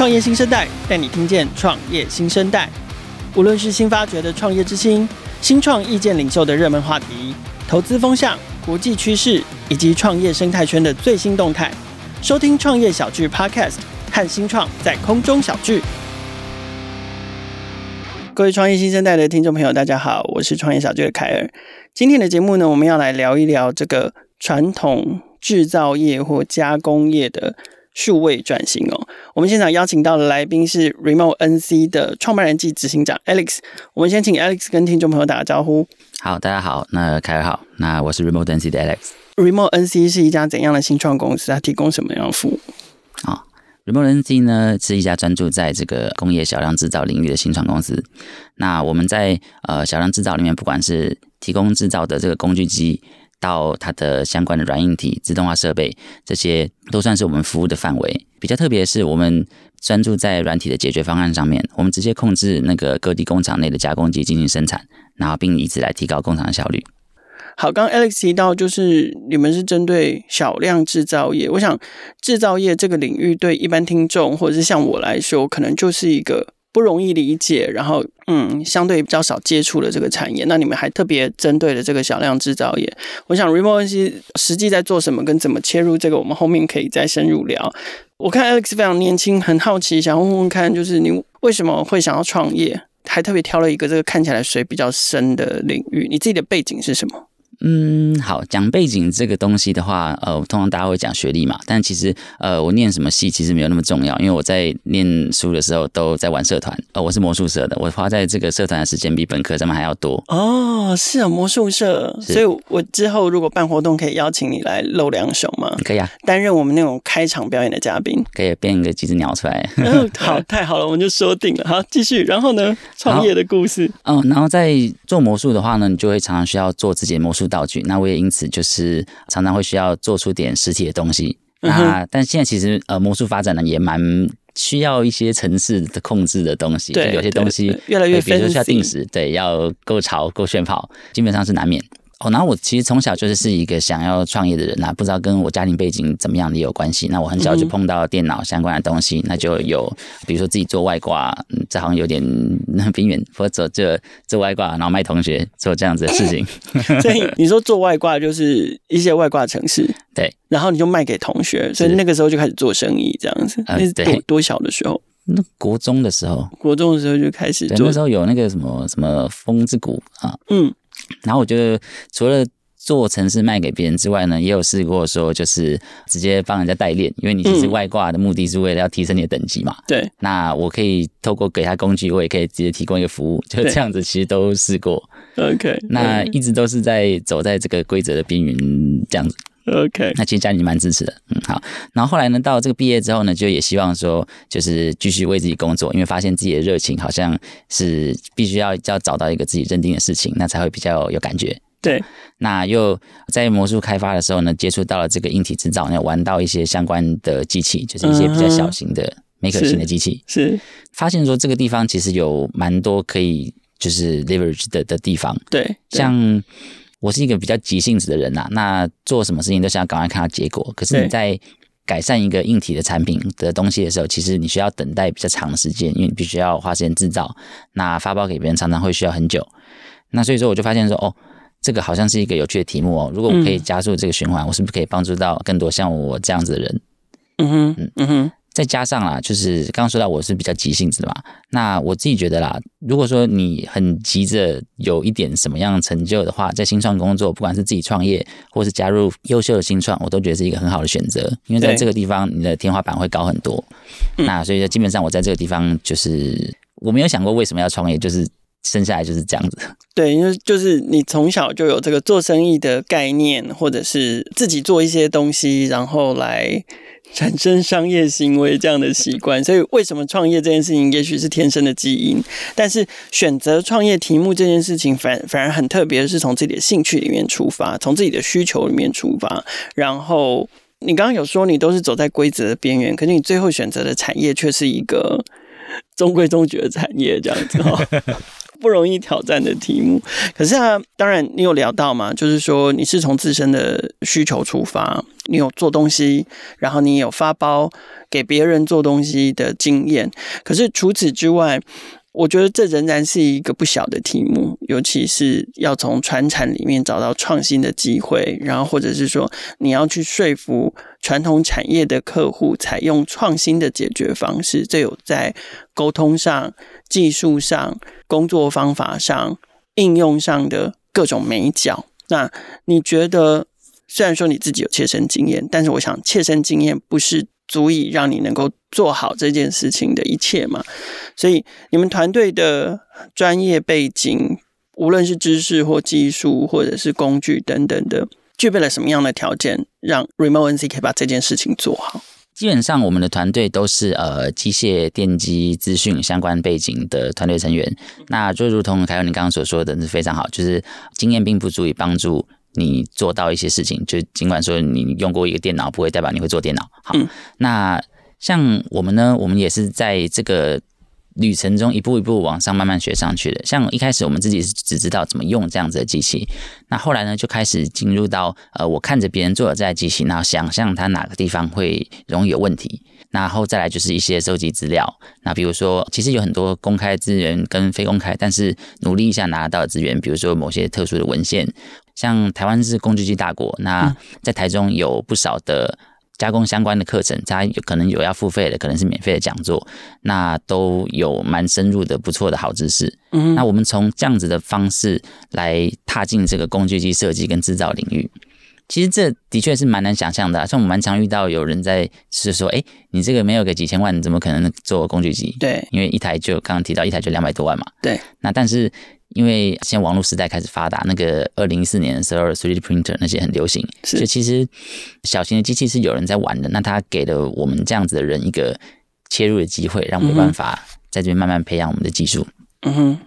创业新生代带你听见创业新生代。无论是新发掘的创业之星、新创意见领袖的热门话题、投资风向、国际趋势以及创业生态圈的最新动态，收听创业小聚 Podcast，和新创在空中小聚。各位创业新生代的听众朋友，大家好，我是创业小聚的凯尔。今天的节目呢，我们要来聊一聊这个传统制造业或加工业的数位转型哦。我们现场邀请到的来宾是 Remote NC 的创办人暨执行长 Alex。我们先请 Alex 跟听众朋友打个招呼。好，大家好，那凯尔好，那我是 Remote NC 的 Alex。Remote NC 是一家怎样的新创公司？它提供什么样的服务？啊，Remote NC 呢是一家专注在这个工业小量制造领域的新创公司。那我们在呃小量制造里面，不管是提供制造的这个工具机，到它的相关的软硬体、自动化设备，这些都算是我们服务的范围。比较特别的是，我们专注在软体的解决方案上面，我们直接控制那个各地工厂内的加工机进行生产，然后并以此来提高工厂的效率。好，刚刚 Alex 提到，就是你们是针对小量制造业。我想，制造业这个领域对一般听众或者是像我来说，可能就是一个。不容易理解，然后嗯，相对比较少接触的这个产业，那你们还特别针对了这个小量制造业。我想 Remote NC 实际在做什么，跟怎么切入这个，我们后面可以再深入聊。我看 Alex 非常年轻，很好奇，想问问看，就是你为什么会想要创业，还特别挑了一个这个看起来水比较深的领域，你自己的背景是什么？嗯，好，讲背景这个东西的话，呃，通常大家会讲学历嘛，但其实，呃，我念什么系其实没有那么重要，因为我在念书的时候都在玩社团，呃，我是魔术社的，我花在这个社团的时间比本科上面还要多。哦，是啊，魔术社，所以我之后如果办活动可以邀请你来露两手吗？可以啊，担任我们那种开场表演的嘉宾，可以变一个几只鸟出来。哦，好，太好了，我们就说定了。好，继续，然后呢，创业的故事。嗯，然后在做魔术的话呢，你就会常常需要做自己的魔术道具，那我也因此就是常常会需要做出点实体的东西。嗯、那但现在其实呃魔术发展呢也蛮需要一些层次的控制的东西，对，有些东西越来越比如说需要定时，对，要够潮够炫跑，基本上是难免。哦，然后我其实从小就是是一个想要创业的人呐，不知道跟我家庭背景怎么样的有关系。那我很小就碰到电脑相关的东西，嗯、那就有比如说自己做外挂，嗯，这好像有点 边缘，或者做做外挂，然后卖同学做这样子的事情。所以你说做外挂就是一些外挂城市，对，然后你就卖给同学，所以那个时候就开始做生意这样子。那是多、呃、多小的时候？那国中的时候，国中的时候就开始做。那时候有那个什么什么风之谷啊，嗯。然后我觉得，除了做城市卖给别人之外呢，也有试过说，就是直接帮人家代练，因为你其实外挂的目的是为了要提升你的等级嘛。对、嗯。那我可以透过给他工具，我也可以直接提供一个服务，就这样子，其实都试过。OK。那一直都是在走在这个规则的边缘，这样子。OK。那其实家里蛮支持的，嗯，好。然后后来呢，到这个毕业之后呢，就也希望说，就是继续为自己工作，因为发现自己的热情好像是必须要要找到一个自己认定的事情，那才会比较有感觉。对。那又在魔术开发的时候呢，接触到了这个硬体制造，那玩到一些相关的机器，就是一些比较小型的、maker 型的机器，是，是发现说这个地方其实有蛮多可以就是 leverage 的的地方。对。对像。我是一个比较急性子的人呐、啊，那做什么事情都想要赶快看到结果。可是你在改善一个硬体的产品的东西的时候，其实你需要等待比较长的时间，因为你必须要花时间制造。那发包给别人常常会需要很久。那所以说我就发现说，哦，这个好像是一个有趣的题目哦。如果我可以加速这个循环，我是不是可以帮助到更多像我这样子的人？嗯哼，嗯嗯哼。再加上啦，就是刚刚说到我是比较急性子的嘛，那我自己觉得啦，如果说你很急着有一点什么样的成就的话，在新创工作，不管是自己创业或是加入优秀的新创，我都觉得是一个很好的选择，因为在这个地方你的天花板会高很多。那所以说，基本上我在这个地方就是我没有想过为什么要创业，就是生下来就是这样子。对，因为就是你从小就有这个做生意的概念，或者是自己做一些东西，然后来。产生商业行为这样的习惯，所以为什么创业这件事情，也许是天生的基因，但是选择创业题目这件事情反，反反而很特别，是从自己的兴趣里面出发，从自己的需求里面出发。然后你刚刚有说你都是走在规则的边缘，可是你最后选择的产业却是一个中规中矩的产业，这样子哈。不容易挑战的题目，可是啊，当然你有聊到嘛，就是说你是从自身的需求出发，你有做东西，然后你有发包给别人做东西的经验。可是除此之外，我觉得这仍然是一个不小的题目，尤其是要从传产里面找到创新的机会，然后或者是说你要去说服传统产业的客户采用创新的解决方式，这有在沟通上、技术上、工作方法上、应用上的各种美角。那你觉得，虽然说你自己有切身经验，但是我想切身经验不是足以让你能够做好这件事情的一切嘛？所以你们团队的专业背景，无论是知识或技术，或者是工具等等的，具备了什么样的条件，让 Remote NC 可以把这件事情做好？基本上，我们的团队都是呃机械、电机、资讯相关背景的团队成员。那就如同凯文你刚刚所说的，是非常好。就是经验并不足以帮助你做到一些事情。就尽管说你用过一个电脑，不会代表你会做电脑。好，嗯、那像我们呢，我们也是在这个。旅程中一步一步往上慢慢学上去的，像一开始我们自己是只知道怎么用这样子的机器，那后来呢就开始进入到呃，我看着别人做的这台机器，然后想象它哪个地方会容易有问题，然后再来就是一些收集资料，那比如说其实有很多公开资源跟非公开，但是努力一下拿到的资源，比如说某些特殊的文献，像台湾是工具机大国，那在台中有不少的。加工相关的课程，它有可能有要付费的，可能是免费的讲座，那都有蛮深入的、不错的好知识。嗯，那我们从这样子的方式来踏进这个工具机设计跟制造领域，其实这的确是蛮难想象的啊。像我们蛮常遇到有人在是说，哎，你这个没有个几千万，你怎么可能做工具机？对，因为一台就刚刚提到一台就两百多万嘛。对，那但是。因为现在网络时代开始发达，那个二零一四年的时候，3D printer 那些很流行，所以其实小型的机器是有人在玩的。那他给了我们这样子的人一个切入的机会，让我们有办法在这边慢慢培养我们的技术。嗯哼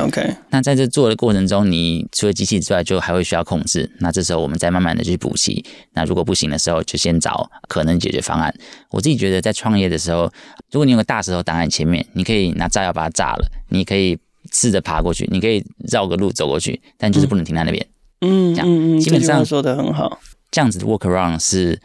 ，OK。那在这做的过程中，你除了机器之外，就还会需要控制。那这时候我们再慢慢的去补齐。那如果不行的时候，就先找可能解决方案。我自己觉得，在创业的时候，如果你有个大石头挡在前面，你可以拿炸药把它炸了，你可以。试着爬过去，你可以绕个路走过去，但就是不能停在那边。嗯，这样嗯嗯，基本上说得很好。这样子的 work around 是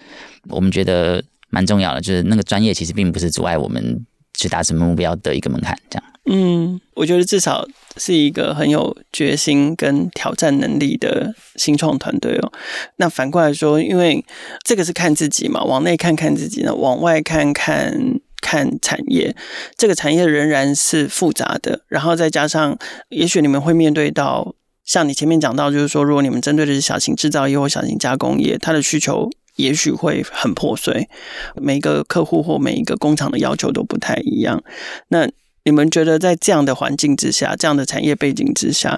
我们觉得蛮重要的，就是那个专业其实并不是阻碍我们去达成目标的一个门槛。这样，嗯，我觉得至少是一个很有决心跟挑战能力的新创团队哦。那反过来说，因为这个是看自己嘛，往内看看自己呢，往外看看。看产业，这个产业仍然是复杂的，然后再加上，也许你们会面对到，像你前面讲到，就是说，如果你们针对的是小型制造业或小型加工业，它的需求也许会很破碎，每一个客户或每一个工厂的要求都不太一样。那你们觉得在这样的环境之下，这样的产业背景之下，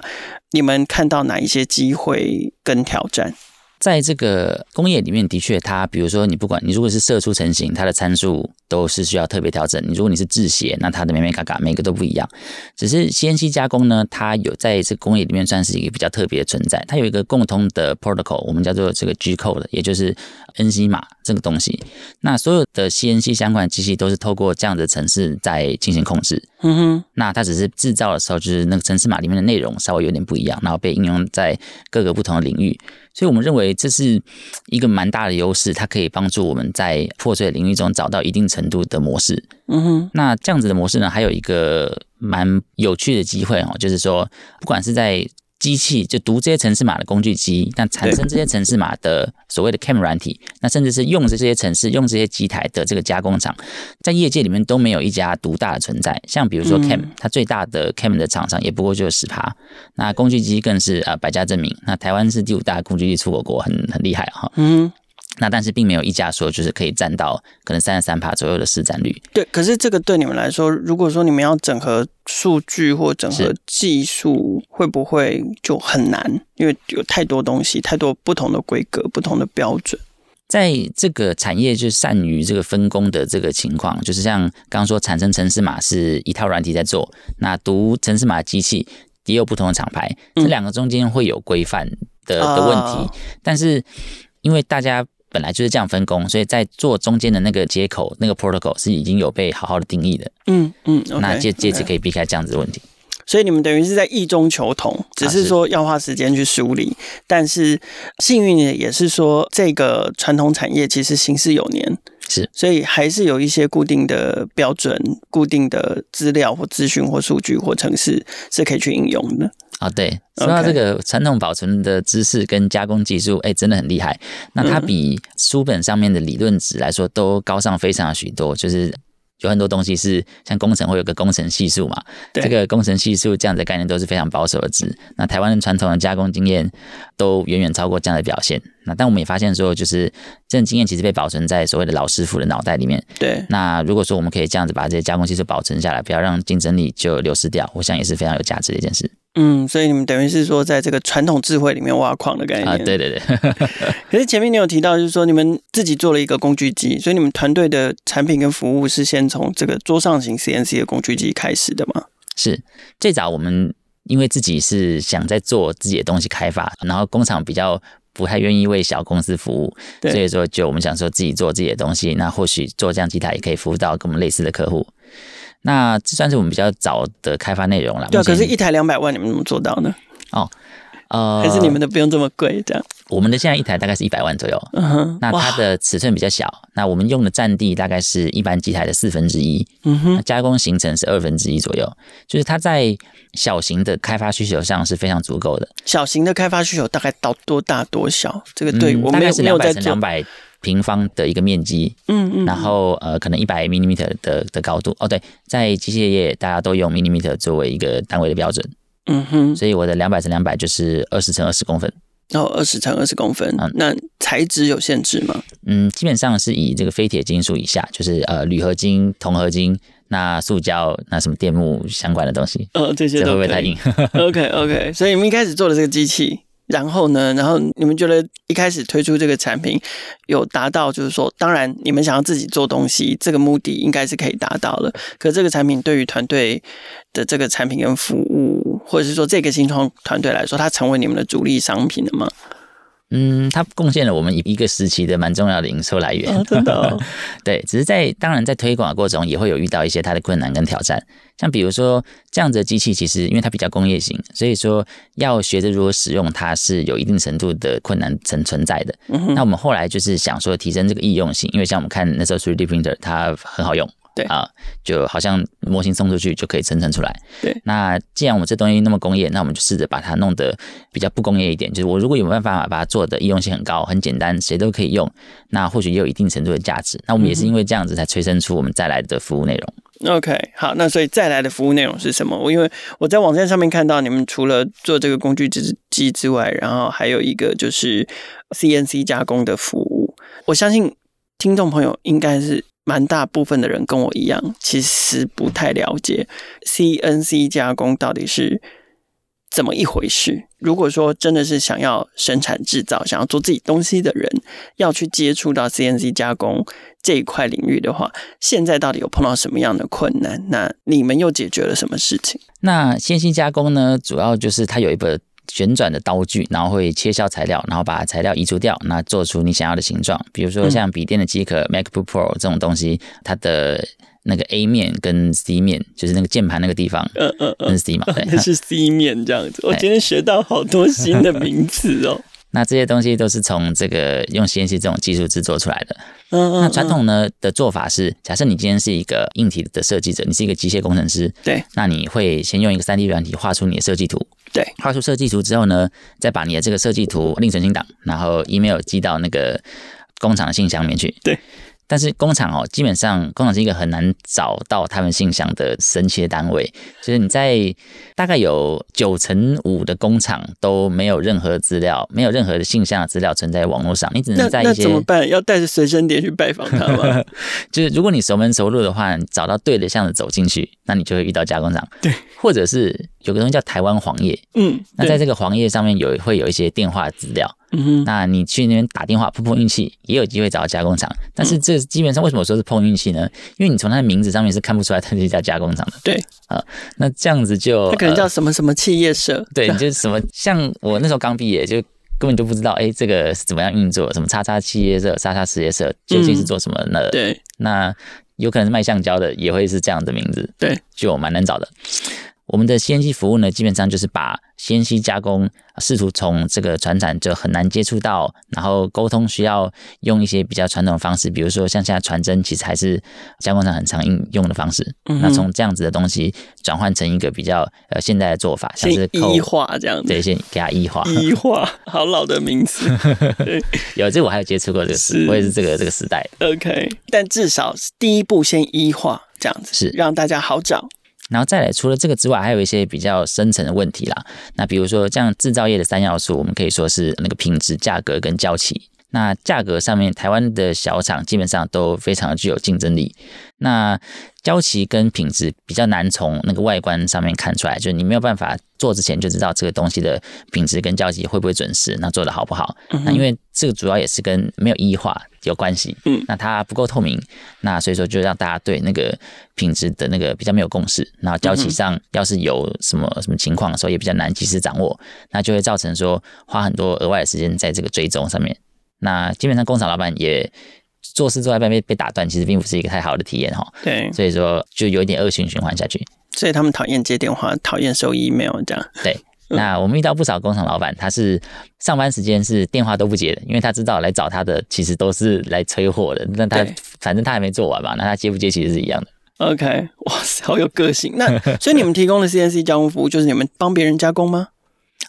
你们看到哪一些机会跟挑战？在这个工业里面，的确，它比如说，你不管你如果是射出成型，它的参数都是需要特别调整。你如果你是制鞋，那它的每每嘎嘎每个都不一样。只是 CNC 加工呢，它有在这个工业里面算是一个比较特别的存在。它有一个共通的 protocol，我们叫做这个 G code，也就是 NC 码这个东西。那所有的 CNC 相关的机器都是透过这样的程式在进行控制。嗯哼。那它只是制造的时候，就是那个程式码里面的内容稍微有点不一样，然后被应用在各个不同的领域。所以我们认为这是一个蛮大的优势，它可以帮助我们在破碎的领域中找到一定程度的模式。嗯哼，那这样子的模式呢，还有一个蛮有趣的机会哦，就是说，不管是在机器就读这些城市码的工具机，那产生这些城市码的所谓的 CAM 软体，那甚至是用这些城市、用这些机台的这个加工厂，在业界里面都没有一家独大的存在。像比如说 CAM，它最大的 CAM 的厂商也不过就是十趴。那工具机更是呃百家争鸣。那台湾是第五大工具机出口国，很很厉害哈。嗯。那但是并没有一家说就是可以占到可能三十三趴左右的市占率。对，可是这个对你们来说，如果说你们要整合数据或整合技术，会不会就很难？因为有太多东西，太多不同的规格、不同的标准。在这个产业就善于这个分工的这个情况，就是像刚刚说产生城市码是一套软体在做，那读城市码的机器也有不同的厂牌，这两个中间会有规范的的问题，嗯、但是因为大家。本来就是这样分工，所以在做中间的那个接口，那个 protocol 是已经有被好好的定义的。嗯嗯，okay, 那借借此可以避开这样子的问题。所以你们等于是在异中求同，只是说要花时间去梳理。啊、是但是幸运的也是说，这个传统产业其实行之有年，是，所以还是有一些固定的标准、固定的资料或资讯或数据或程式是可以去应用的。啊，对，说到这个传统保存的知识跟加工技术，哎，真的很厉害。那它比书本上面的理论值来说都高上非常许多，就是。有很多东西是像工程会有个工程系数嘛，对这个工程系数这样的概念都是非常保守的值。那台湾的传统的加工经验都远远超过这样的表现。那但我们也发现说，就是这种经验其实被保存在所谓的老师傅的脑袋里面。对。那如果说我们可以这样子把这些加工技术保存下来，不要让竞争力就流失掉，我想也是非常有价值的一件事。嗯，所以你们等于是说，在这个传统智慧里面挖矿的概念啊，对对对。可是前面你有提到，就是说你们自己做了一个工具机，所以你们团队的产品跟服务是先从这个桌上型 CNC 的工具机开始的吗？是，最早我们因为自己是想在做自己的东西开发，然后工厂比较不太愿意为小公司服务，对所以说就我们想说自己做自己的东西，那或许做这样机台也可以服务到跟我们类似的客户。那这算是我们比较早的开发内容了。对，可是，一台两百万，你们怎么做到呢？哦，呃，还是你们的不用这么贵，这样。我们的现在一台大概是一百万左右。嗯哼。那它的尺寸比较小，那我们用的占地大概是一般机台的四分之一。嗯哼。加工行程是二分之一左右，就是它在小型的开发需求上是非常足够的。小型的开发需求大概到多大多小？这个对、嗯、我们大概是两百乘两百。平方的一个面积，嗯嗯，然后呃，可能一百 millimeter 的的高度，哦，对，在机械业大家都用 millimeter 作为一个单位的标准，嗯哼，所以我的两百乘两百就是二十乘二十公分，哦，二十乘二十公分，嗯，那材质有限制吗？嗯，基本上是以这个非铁金属以下，就是呃铝合金、铜合金，那塑胶、那什么电木相关的东西，呃、哦，这些都会不会太硬？OK OK，所以你们一开始做的这个机器。然后呢？然后你们觉得一开始推出这个产品有达到，就是说，当然你们想要自己做东西，这个目的应该是可以达到了。可这个产品对于团队的这个产品跟服务，或者是说这个新创团队来说，它成为你们的主力商品了吗？嗯，它贡献了我们一一个时期的蛮重要的营收来源。哦、真的、哦，对，只是在当然在推广的过程中也会有遇到一些它的困难跟挑战。像比如说这样子的机器，其实因为它比较工业型，所以说要学着如何使用它是有一定程度的困难存存在的。嗯、那我们后来就是想说提升这个易用性，因为像我们看那时候 3D printer 它很好用。对啊，就好像模型送出去就可以生成出来。对，那既然我们这东西那么工业，那我们就试着把它弄得比较不工业一点。就是我如果有办法把它做的易用性很高、很简单，谁都可以用，那或许也有一定程度的价值。那我们也是因为这样子才催生出我们再来的服务内容。嗯、OK，好，那所以再来的服务内容是什么？我因为我在网站上面看到你们除了做这个工具之机之外，然后还有一个就是 CNC 加工的服务。我相信听众朋友应该是。蛮大部分的人跟我一样，其实不太了解 CNC 加工到底是怎么一回事。如果说真的是想要生产制造、想要做自己东西的人，要去接触到 CNC 加工这一块领域的话，现在到底有碰到什么样的困难？那你们又解决了什么事情？那 CNC 加工呢，主要就是它有一个。旋转的刀具，然后会切削材料，然后把材料移除掉，那做出你想要的形状。比如说像笔电的机壳、嗯、MacBook Pro 这种东西，它的那个 A 面跟 C 面，就是那个键盘那个地方，嗯嗯嗯，是 C 嘛？对，那 是 C 面这样子。我今天学到好多新的名词哦。那这些东西都是从这个用 CNC 这种技术制作出来的。嗯，嗯，那传统呢的做法是，假设你今天是一个硬体的设计者，你是一个机械工程师，对，那你会先用一个 3D 软体画出你的设计图。对，画出设计图之后呢，再把你的这个设计图另存新档，然后 email 寄到那个工厂的信箱里面去。对。但是工厂哦，基本上工厂是一个很难找到他们信箱的神奇的单位，就是你在大概有九成五的工厂都没有任何资料，没有任何的信箱的资料存在网络上，你只能在一些怎么办？要带着随身碟去拜访他吗？就是如果你熟门熟路的话，你找到对的巷子走进去，那你就会遇到加工厂。对，或者是有个东西叫台湾黄页，嗯，那在这个黄页上面有会有一些电话资料。嗯哼，那你去那边打电话碰碰运气，也有机会找到加工厂。但是这基本上为什么说是碰运气呢？因为你从它的名字上面是看不出来它是一家加工厂的。对啊，那这样子就他可能叫什么什么企业社。呃、对，就是什么像我那时候刚毕业，就根本就不知道，哎、欸，这个是怎么样运作？什么叉叉企业社、叉叉实业社究竟是做什么的？嗯、对，那有可能是卖橡胶的，也会是这样的名字。对，就蛮难找的。我们的 CNC 服务呢，基本上就是把 CNC 加工试图从这个船产就很难接触到，然后沟通需要用一些比较传统的方式，比如说像现在传真，其实还是加工厂很常应用的方式。嗯、那从这样子的东西转换成一个比较呃现代的做法，像是 E 化这样子，对，先给它 E 化。E 化，好老的名词。有这个我还有接触过这个事，我也是这个这个时代。OK，但至少第一步先 E 化这样子，是让大家好找。然后再来，除了这个之外，还有一些比较深层的问题啦。那比如说，像制造业的三要素，我们可以说是那个品质、价格跟交期。那价格上面，台湾的小厂基本上都非常具有竞争力。那交期跟品质比较难从那个外观上面看出来，就是你没有办法做之前就知道这个东西的品质跟交期会不会准时，那做的好不好？嗯、那因为这个主要也是跟没有异化有关系。嗯，那它不够透明，那所以说就让大家对那个品质的那个比较没有共识。然后交期上要是有什么什么情况的时候，也比较难及时掌握，那就会造成说花很多额外的时间在这个追踪上面。那基本上工厂老板也。做事做到一半被被打断，其实并不是一个太好的体验哈。对，所以说就有一点恶性循环下去。所以他们讨厌接电话，讨厌收 email 这样。对，那我们遇到不少工厂老板，他是上班时间是电话都不接的，因为他知道来找他的其实都是来催货的。那他反正他还没做完嘛，那他接不接其实是一样的。OK，哇塞，好有个性。那所以你们提供的 CNC 加工服务，就是你们帮别人加工吗？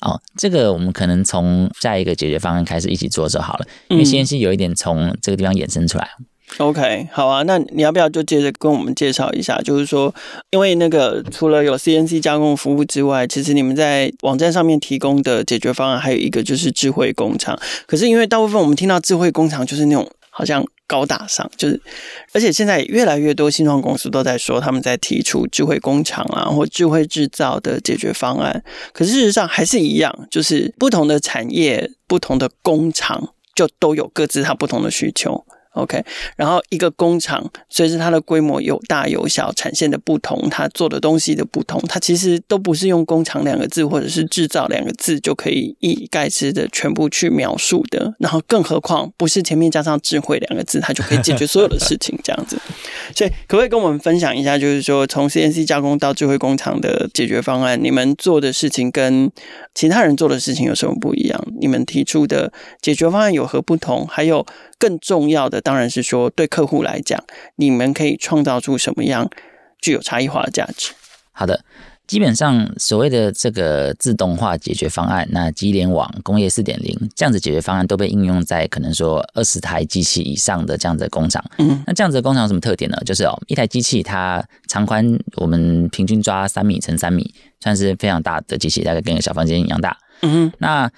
哦，这个我们可能从下一个解决方案开始一起做就好了，因为 CNC 有一点从这个地方衍生出来。嗯、OK，好啊，那你要不要就接着跟我们介绍一下？就是说，因为那个除了有 CNC 加工服务之外，其实你们在网站上面提供的解决方案还有一个就是智慧工厂。可是因为大部分我们听到智慧工厂就是那种好像。高大上，就是，而且现在越来越多新创公司都在说他们在提出智慧工厂啊，或智慧制造的解决方案。可事实上还是一样，就是不同的产业、不同的工厂，就都有各自它不同的需求。OK，然后一个工厂随着它的规模有大有小，产线的不同，它做的东西的不同，它其实都不是用工厂两个字或者是制造两个字就可以一以概之的全部去描述的。然后更何况不是前面加上智慧两个字，它就可以解决所有的事情这样子。所以可不可以跟我们分享一下，就是说从 CNC 加工到智慧工厂的解决方案，你们做的事情跟其他人做的事情有什么不一样？你们提出的解决方案有何不同？还有？更重要的当然是说，对客户来讲，你们可以创造出什么样具有差异化的价值？好的，基本上所谓的这个自动化解决方案，那机联网、工业四点零这样子解决方案都被应用在可能说二十台机器以上的这样子的工厂。嗯，那这样子的工厂有什么特点呢？就是哦，一台机器它长宽我们平均抓三米乘三米，算是非常大的机器，大概跟一个小房间一样大。嗯，那。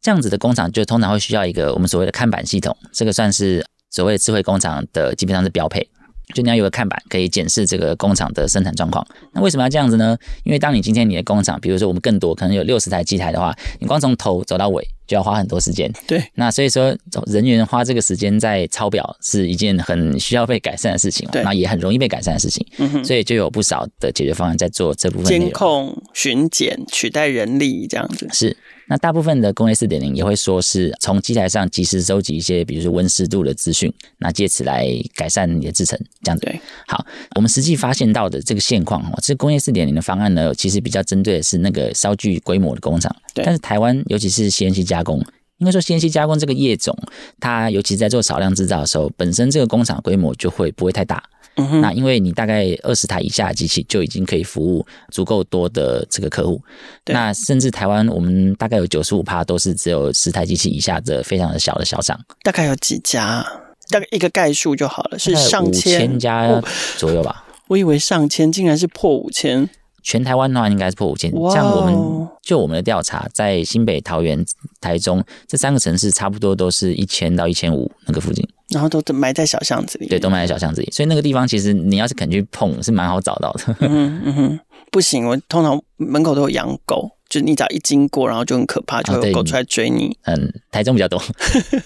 这样子的工厂就通常会需要一个我们所谓的看板系统，这个算是所谓的智慧工厂的基本上是标配。就你要有个看板可以检视这个工厂的生产状况。那为什么要这样子呢？因为当你今天你的工厂，比如说我们更多可能有六十台机台的话，你光从头走到尾就要花很多时间。对。那所以说人员花这个时间在抄表是一件很需要被改善的事情，对。那也很容易被改善的事情。嗯哼。所以就有不少的解决方案在做这部分。监控、巡检、取代人力这样子。是。那大部分的工业四点零也会说是从机台上及时收集一些，比如说温湿度的资讯，那借此来改善你的制程，这样子。对。好，我们实际发现到的这个现况哦，这工业四点零的方案呢，其实比较针对的是那个稍具规模的工厂。对。但是台湾，尤其是 CNC 加工，应该说 CNC 加工这个业种，它尤其在做少量制造的时候，本身这个工厂规模就会不会太大。嗯、那因为你大概二十台以下的机器就已经可以服务足够多的这个客户，那甚至台湾我们大概有九十五趴都是只有十台机器以下的非常的小的小厂，大概有几家？大概一个概数就好了，是上千家左右吧？我以为上千，竟然是破五千。全台湾的话应该是破五千。像我们就我们的调查，在新北、桃园、台中这三个城市，差不多都是一千到一千五那个附近。然后都埋在小巷子里，对，都埋在小巷子里，所以那个地方其实你要是肯去碰，是蛮好找到的。嗯嗯哼，不行，我通常门口都有养狗，就你只要一经过，然后就很可怕，就会有狗出来追你。哦、嗯，台中比较多，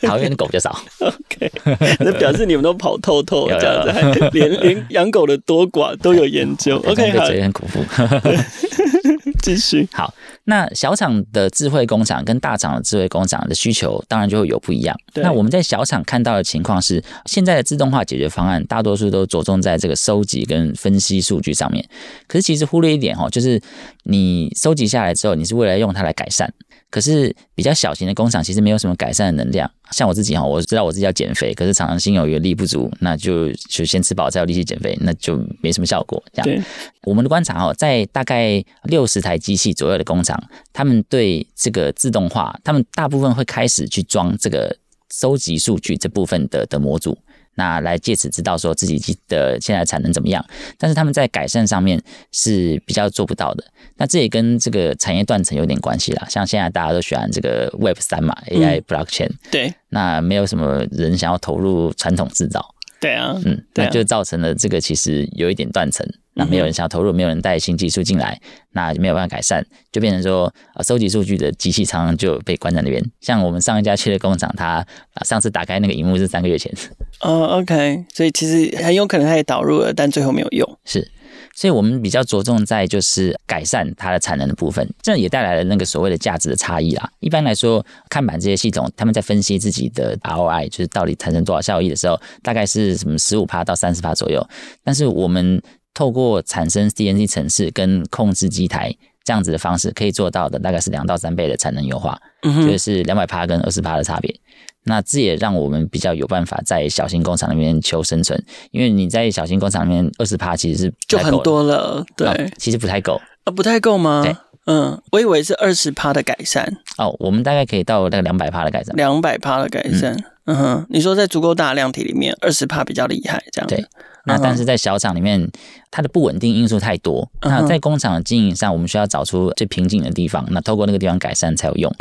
桃园的狗比较少。OK，那表示你们都跑透透这样子，还连连养狗的多寡都有研究。OK，好，很恐怖。继续好，那小厂的智慧工厂跟大厂的智慧工厂的需求当然就会有不一样。那我们在小厂看到的情况是，现在的自动化解决方案大多数都着重在这个收集跟分析数据上面。可是其实忽略一点哦，就是你收集下来之后，你是为了用它来改善。可是比较小型的工厂其实没有什么改善的能量。像我自己哈，我知道我自己要减肥，可是常常心有余力不足，那就就先吃饱再有力气减肥，那就没什么效果。这样，对我们的观察哈，在大概六十台机器左右的工厂，他们对这个自动化，他们大部分会开始去装这个收集数据这部分的的模组。那来借此知道说自己的现在产能怎么样，但是他们在改善上面是比较做不到的。那这也跟这个产业断层有点关系啦。像现在大家都喜欢这个 Web 三嘛，AI Blockchain，嗯，对，那没有什么人想要投入传统制造。对啊，嗯，那就造成了这个其实有一点断层，那没有人想要投入，没有人带新技术进来，那就没有办法改善，就变成说啊，收集数据的机器常常就被关在那边。像我们上一家去的工厂，他上次打开那个荧幕是三个月前。哦，OK，所以其实很有可能它也导入了，但最后没有用。是。所以我们比较着重在就是改善它的产能的部分，这也带来了那个所谓的价值的差异啦。一般来说，看板这些系统，他们在分析自己的 ROI，就是到底产生多少效益的时候，大概是什么十五趴到三十趴左右。但是我们透过产生 CNC 程式跟控制机台这样子的方式，可以做到的大概是两到三倍的产能优化，就是两百帕跟二十帕的差别。那这也让我们比较有办法在小型工厂里面求生存，因为你在小型工厂里面二十帕其实是就很多了，对，哦、其实不太够。啊，不太够吗？对，嗯，我以为是二十帕的改善。哦，我们大概可以到那个两百帕的改善，两百帕的改善，嗯，嗯哼，你说在足够大的量体里面，二十帕比较厉害，这样对。那但是在小厂里面，它的不稳定因素太多，那在工厂的经营上，我们需要找出最瓶颈的地方，那透过那个地方改善才有用。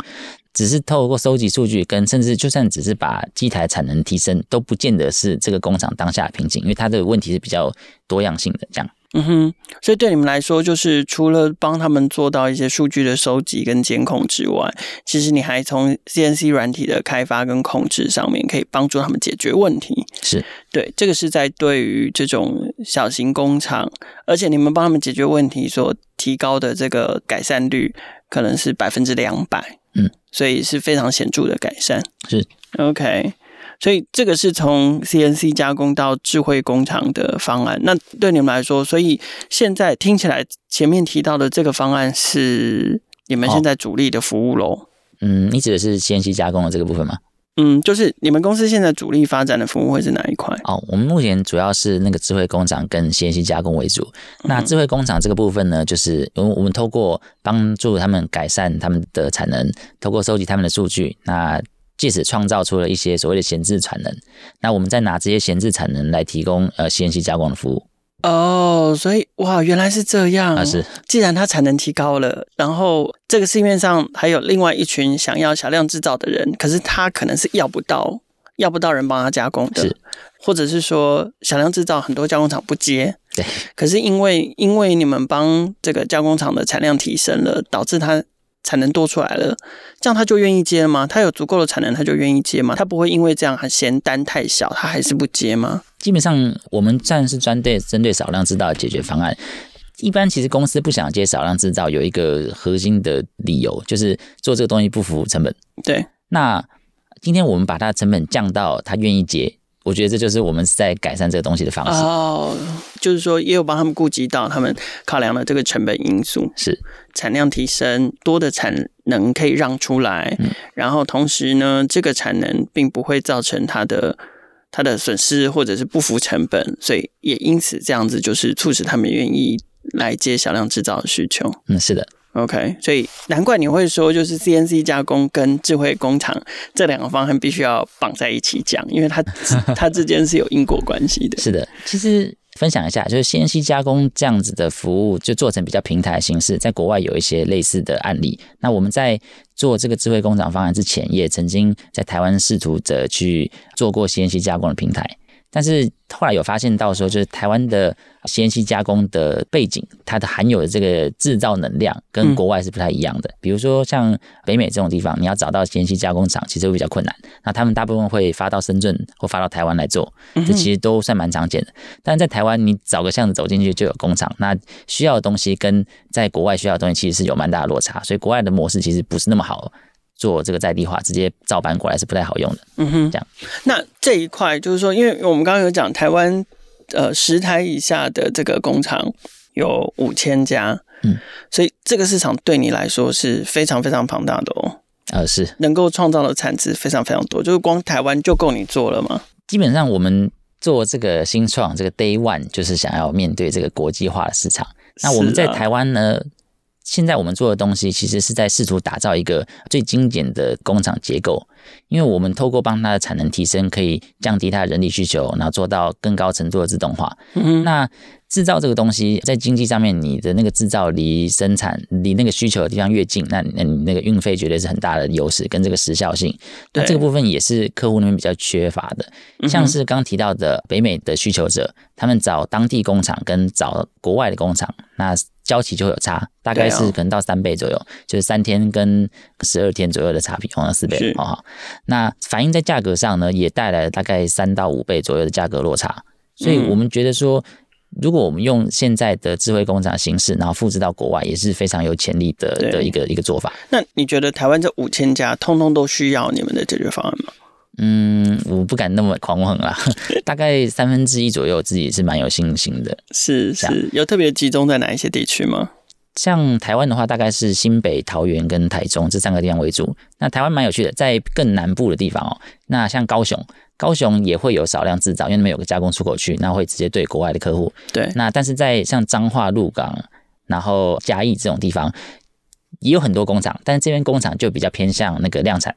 只是透过收集数据，跟甚至就算只是把机台产能提升，都不见得是这个工厂当下的瓶颈，因为它的问题是比较多样性的。这样，嗯哼，所以对你们来说，就是除了帮他们做到一些数据的收集跟监控之外，其实你还从 CNC 软体的开发跟控制上面，可以帮助他们解决问题。是对，这个是在对于这种小型工厂，而且你们帮他们解决问题所提高的这个改善率，可能是百分之两百。嗯。所以是非常显著的改善，是 OK。所以这个是从 CNC 加工到智慧工厂的方案。那对你们来说，所以现在听起来前面提到的这个方案是你们现在主力的服务喽？嗯，你指的是 CNC 加工的这个部分吗？嗯，就是你们公司现在主力发展的服务会是哪一块？哦，我们目前主要是那个智慧工厂跟 CNC 加工为主。那智慧工厂这个部分呢，就是我们透过帮助他们改善他们的产能，透过收集他们的数据，那借此创造出了一些所谓的闲置产能。那我们再拿这些闲置产能来提供呃 CNC 加工的服务。哦，所以哇，原来是这样。啊，是。既然它产能提高了，然后这个市面上还有另外一群想要小量制造的人，可是他可能是要不到，要不到人帮他加工的，是。或者是说小量制造很多加工厂不接，对。可是因为因为你们帮这个加工厂的产量提升了，导致他。产能多出来了，这样他就愿意接吗？他有足够的产能，他就愿意接吗？他不会因为这样还嫌单太小，他还是不接吗？基本上，我们算是专对针对少量制造的解决方案。一般其实公司不想接少量制造，有一个核心的理由，就是做这个东西不符成本。对，那今天我们把它的成本降到他愿意接。我觉得这就是我们在改善这个东西的方式哦，就是说也有帮他们顾及到他们考量了这个成本因素，是产量提升，多的产能可以让出来，嗯，然后同时呢，这个产能并不会造成它的它的损失或者是不符成本，所以也因此这样子就是促使他们愿意来接小量制造的需求。嗯，是的。OK，所以难怪你会说，就是 CNC 加工跟智慧工厂这两个方案必须要绑在一起讲，因为它 它之间是有因果关系的。是的，其实分享一下，就是 CNC 加工这样子的服务，就做成比较平台的形式，在国外有一些类似的案例。那我们在做这个智慧工厂方案之前，也曾经在台湾试图着去做过 CNC 加工的平台。但是后来有发现到说，就是台湾的 CNC 加工的背景，它的含有的这个制造能量跟国外是不太一样的。比如说像北美这种地方，你要找到 CNC 加工厂，其实会比较困难。那他们大部分会发到深圳或发到台湾来做，这其实都算蛮常见的。但在台湾，你找个巷子走进去就有工厂，那需要的东西跟在国外需要的东西其实是有蛮大的落差，所以国外的模式其实不是那么好。做这个在地化，直接照搬过来是不太好用的。嗯哼，这样。那这一块就是说，因为我们刚刚有讲台湾，呃，十台以下的这个工厂有五千家，嗯，所以这个市场对你来说是非常非常庞大的哦。呃，是能够创造的产值非常非常多，就是光台湾就够你做了吗？基本上我们做这个新创，这个 Day One 就是想要面对这个国际化的市场。那我们在台湾呢？现在我们做的东西，其实是在试图打造一个最精简的工厂结构，因为我们透过帮它的产能提升，可以降低它的人力需求，然后做到更高程度的自动化。嗯，那制造这个东西，在经济上面，你的那个制造离生产、离那个需求的地方越近，那那你那个运费绝对是很大的优势，跟这个时效性。那这个部分也是客户那边比较缺乏的，像是刚提到的北美的需求者，他们找当地工厂跟找国外的工厂，那。交期就会有差，大概是可能到三倍左右，就是三天跟十二天左右的差别，好像四倍哦。那反映在价格上呢，也带来了大概三到五倍左右的价格落差。所以我们觉得说，如果我们用现在的智慧工厂形式，然后复制到国外，也是非常有潜力的的一个一个做法。那你觉得台湾这五千家，通通都需要你们的解决方案吗？嗯，我不敢那么狂妄啦，大概三分之一左右，自己是蛮有信心的。是是，有特别集中在哪一些地区吗？像台湾的话，大概是新北、桃园跟台中这三个地方为主。那台湾蛮有趣的，在更南部的地方哦，那像高雄，高雄也会有少量制造，因为那边有个加工出口区，那会直接对国外的客户。对，那但是在像彰化、鹿港，然后嘉义这种地方，也有很多工厂，但是这边工厂就比较偏向那个量产。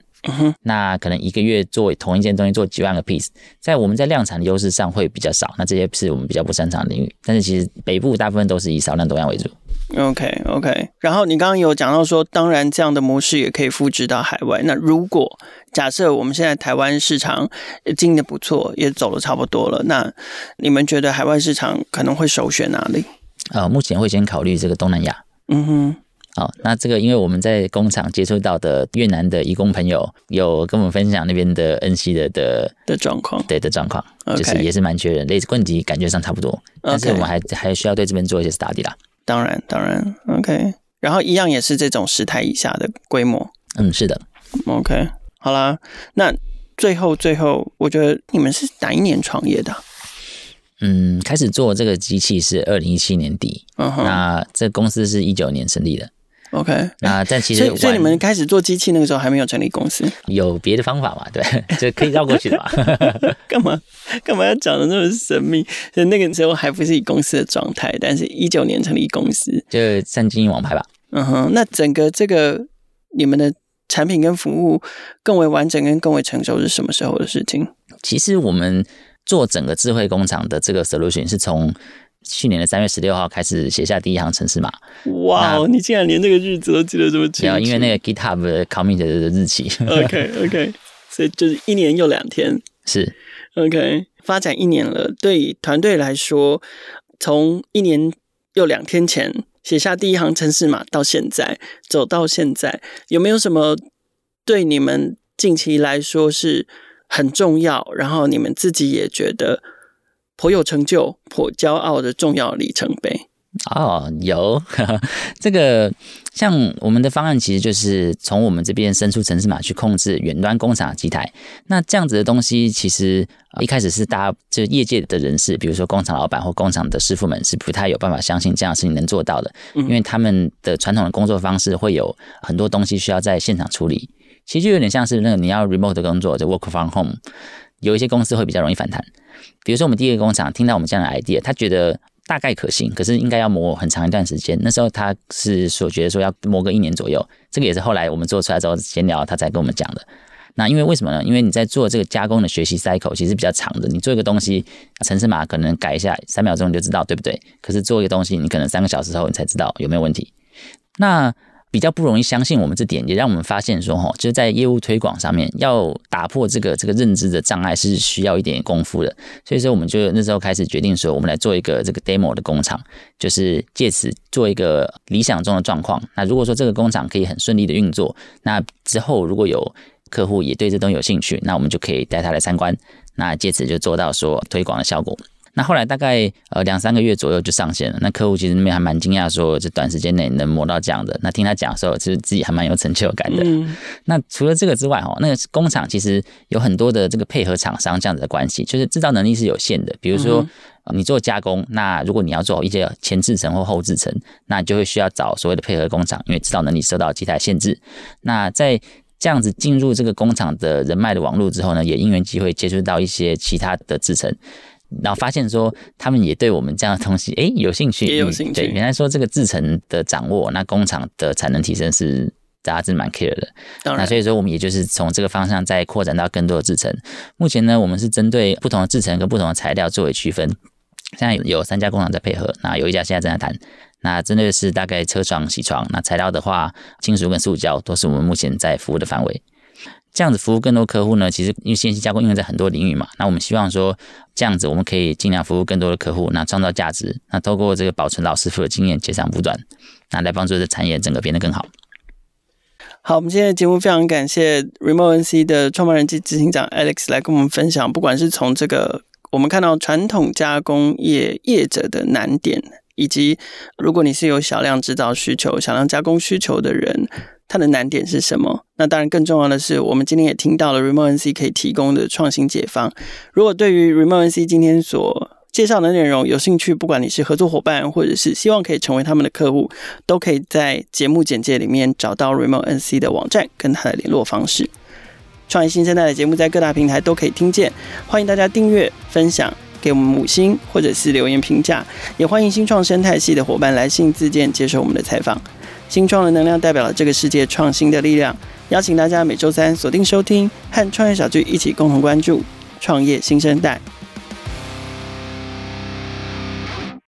那可能一个月做同一件东西做几万个 piece，在我们在量产的优势上会比较少。那这些是我们比较不擅长的领域，但是其实北部大部分都是以少量多样为主。OK OK。然后你刚刚有讲到说，当然这样的模式也可以复制到海外。那如果假设我们现在台湾市场经营的不错，也走了差不多了，那你们觉得海外市场可能会首选哪里？呃，目前会先考虑这个东南亚。嗯哼。好，那这个因为我们在工厂接触到的越南的移工朋友，有跟我们分享那边的恩熙的的的状况，对的状况.就是也是蛮缺人，类似问题感觉上差不多，但是我们还还需要对这边做一些 study 啦。当然，当然，OK，然后一样也是这种十台以下的规模。嗯，是的，OK，好啦，那最后最后，我觉得你们是哪一年创业的？嗯，开始做这个机器是二零一七年底，uh -huh. 那这公司是一九年成立的。OK，那但其实所以，你们开始做机器那个时候还没有成立公司，有别的方法嘛？对，就可以绕过去的嘛？干嘛干嘛要讲的那么神秘？所以那个时候还不是以公司的状态，但是一九年成立公司，就算经营网拍吧。嗯哼，那整个这个你们的产品跟服务更为完整跟更为成熟是什么时候的事情？其实我们做整个智慧工厂的这个 solution 是从。去年的三月十六号开始写下第一行程式码。哇、wow，你竟然连这个日子都记得这么清楚？因为那个 GitHub 的 commit 的日期。OK OK，所以就是一年又两天。是 OK，发展一年了，对团队来说，从一年又两天前写下第一行程式码到现在走到现在，有没有什么对你们近期来说是很重要？然后你们自己也觉得。颇有成就、颇骄傲的重要里程碑哦，有呵呵这个，像我们的方案其实就是从我们这边伸出城市码去控制远端工厂的机台。那这样子的东西，其实一开始是大家就业界的人士，比如说工厂老板或工厂的师傅们是不太有办法相信这样的事情能做到的，因为他们的传统的工作方式会有很多东西需要在现场处理。其实就有点像是那个你要 remote 的工作，就 work from home，有一些公司会比较容易反弹。比如说，我们第一个工厂听到我们这样的 idea，他觉得大概可行，可是应该要磨很长一段时间。那时候他是所觉得说要磨个一年左右，这个也是后来我们做出来之后闲聊，他才跟我们讲的。那因为为什么呢？因为你在做这个加工的学习 cycle 其实比较长的，你做一个东西，程式码可能改一下，三秒钟你就知道，对不对？可是做一个东西，你可能三个小时后你才知道有没有问题。那比较不容易相信我们这点，也让我们发现说，哈，就是在业务推广上面，要打破这个这个认知的障碍是需要一点功夫的。所以说，我们就那时候开始决定说，我们来做一个这个 demo 的工厂，就是借此做一个理想中的状况。那如果说这个工厂可以很顺利的运作，那之后如果有客户也对这东西有兴趣，那我们就可以带他来参观，那借此就做到说推广的效果。那后来大概呃两三个月左右就上线了。那客户其实那边还蛮惊讶，说这短时间内能磨到这样的。那听他讲的时候，其实自己还蛮有成就感的。嗯、那除了这个之外，哈，那个工厂其实有很多的这个配合厂商这样子的关系，就是制造能力是有限的。比如说你做加工，那如果你要做一些前制程或后制程，那就会需要找所谓的配合工厂，因为制造能力受到机台限制。那在这样子进入这个工厂的人脉的网络之后呢，也因缘机会接触到一些其他的制程，然后发现说他们也对我们这样的东西诶有兴趣，也有兴趣。对，原来说这个制程的掌握，那工厂的产能提升是大家是蛮 care 的。那所以说我们也就是从这个方向再扩展到更多的制程。目前呢，我们是针对不同的制程跟不同的材料作为区分。现在有三家工厂在配合，那有一家现在正在谈。那针对的是大概车床、铣床，那材料的话，金属跟塑胶都是我们目前在服务的范围。这样子服务更多客户呢，其实因为 CNC 加工应用在很多领域嘛，那我们希望说这样子我们可以尽量服务更多的客户，那创造价值，那透过这个保存老师傅的经验，截长补短，那来帮助这产业整个变得更好。好，我们今天的节目非常感谢 Remote NC 的创办人及执行长 Alex 来跟我们分享，不管是从这个我们看到传统加工业业者的难点。以及，如果你是有小量制造需求、小量加工需求的人，它的难点是什么？那当然，更重要的是，我们今天也听到了 Remote NC 可以提供的创新解方。如果对于 Remote NC 今天所介绍的内容有兴趣，不管你是合作伙伴，或者是希望可以成为他们的客户，都可以在节目简介里面找到 Remote NC 的网站跟他的联络方式。创业新生代的节目在各大平台都可以听见，欢迎大家订阅、分享。给我们五星或者是留言评价，也欢迎新创生态系的伙伴来信自荐接受我们的采访。新创的能量代表了这个世界创新的力量，邀请大家每周三锁定收听，和创业小聚一起共同关注创业新生代。